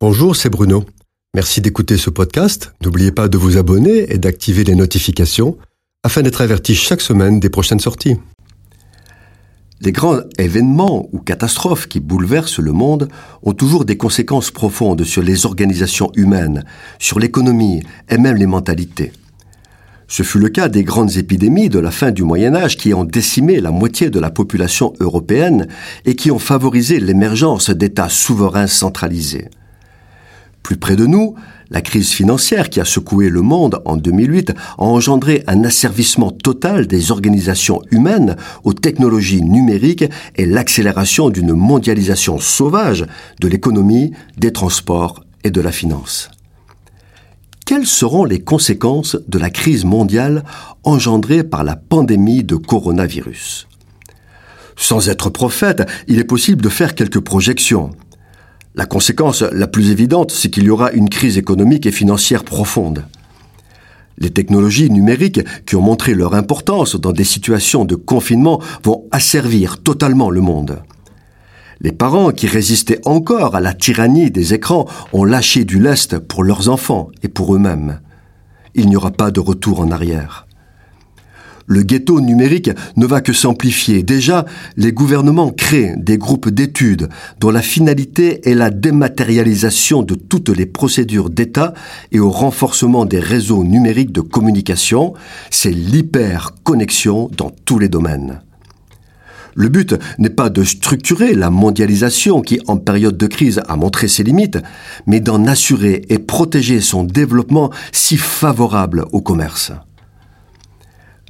Bonjour, c'est Bruno. Merci d'écouter ce podcast. N'oubliez pas de vous abonner et d'activer les notifications afin d'être averti chaque semaine des prochaines sorties. Les grands événements ou catastrophes qui bouleversent le monde ont toujours des conséquences profondes sur les organisations humaines, sur l'économie et même les mentalités. Ce fut le cas des grandes épidémies de la fin du Moyen Âge qui ont décimé la moitié de la population européenne et qui ont favorisé l'émergence d'États souverains centralisés. Plus près de nous, la crise financière qui a secoué le monde en 2008 a engendré un asservissement total des organisations humaines aux technologies numériques et l'accélération d'une mondialisation sauvage de l'économie, des transports et de la finance. Quelles seront les conséquences de la crise mondiale engendrée par la pandémie de coronavirus? Sans être prophète, il est possible de faire quelques projections. La conséquence la plus évidente, c'est qu'il y aura une crise économique et financière profonde. Les technologies numériques qui ont montré leur importance dans des situations de confinement vont asservir totalement le monde. Les parents qui résistaient encore à la tyrannie des écrans ont lâché du lest pour leurs enfants et pour eux-mêmes. Il n'y aura pas de retour en arrière le ghetto numérique ne va que s'amplifier. Déjà, les gouvernements créent des groupes d'études dont la finalité est la dématérialisation de toutes les procédures d'État et au renforcement des réseaux numériques de communication. C'est l'hyperconnexion dans tous les domaines. Le but n'est pas de structurer la mondialisation qui, en période de crise, a montré ses limites, mais d'en assurer et protéger son développement si favorable au commerce.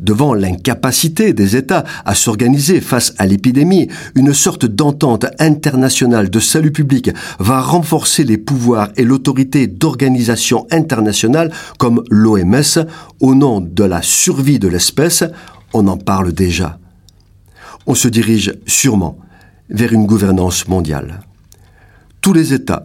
Devant l'incapacité des États à s'organiser face à l'épidémie, une sorte d'entente internationale de salut public va renforcer les pouvoirs et l'autorité d'organisations internationales comme l'OMS au nom de la survie de l'espèce. On en parle déjà. On se dirige sûrement vers une gouvernance mondiale. Tous les États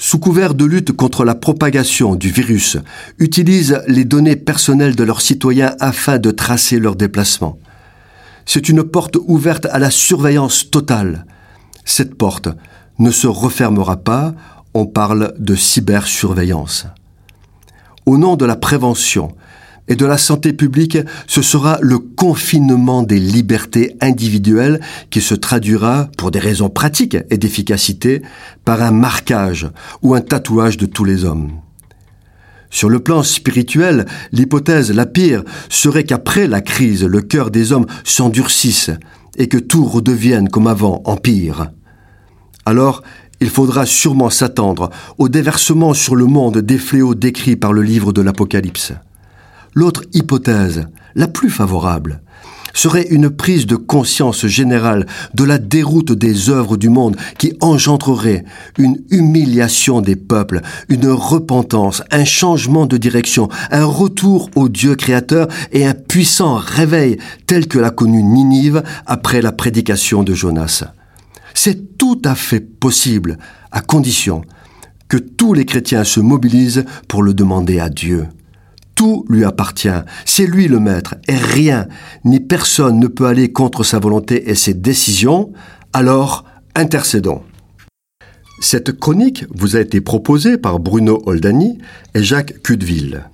sous couvert de lutte contre la propagation du virus, utilisent les données personnelles de leurs citoyens afin de tracer leurs déplacements. C'est une porte ouverte à la surveillance totale. Cette porte ne se refermera pas, on parle de cybersurveillance. Au nom de la prévention, et de la santé publique, ce sera le confinement des libertés individuelles qui se traduira, pour des raisons pratiques et d'efficacité, par un marquage ou un tatouage de tous les hommes. Sur le plan spirituel, l'hypothèse la pire serait qu'après la crise, le cœur des hommes s'endurcisse et que tout redevienne comme avant, en pire. Alors, il faudra sûrement s'attendre au déversement sur le monde des fléaux décrits par le livre de l'Apocalypse. L'autre hypothèse, la plus favorable, serait une prise de conscience générale de la déroute des œuvres du monde qui engendrerait une humiliation des peuples, une repentance, un changement de direction, un retour au Dieu créateur et un puissant réveil tel que l'a connu Ninive après la prédication de Jonas. C'est tout à fait possible, à condition que tous les chrétiens se mobilisent pour le demander à Dieu. Tout lui appartient. C'est lui le maître. Et rien, ni personne ne peut aller contre sa volonté et ses décisions. Alors, intercédons. Cette chronique vous a été proposée par Bruno Oldani et Jacques Cudeville.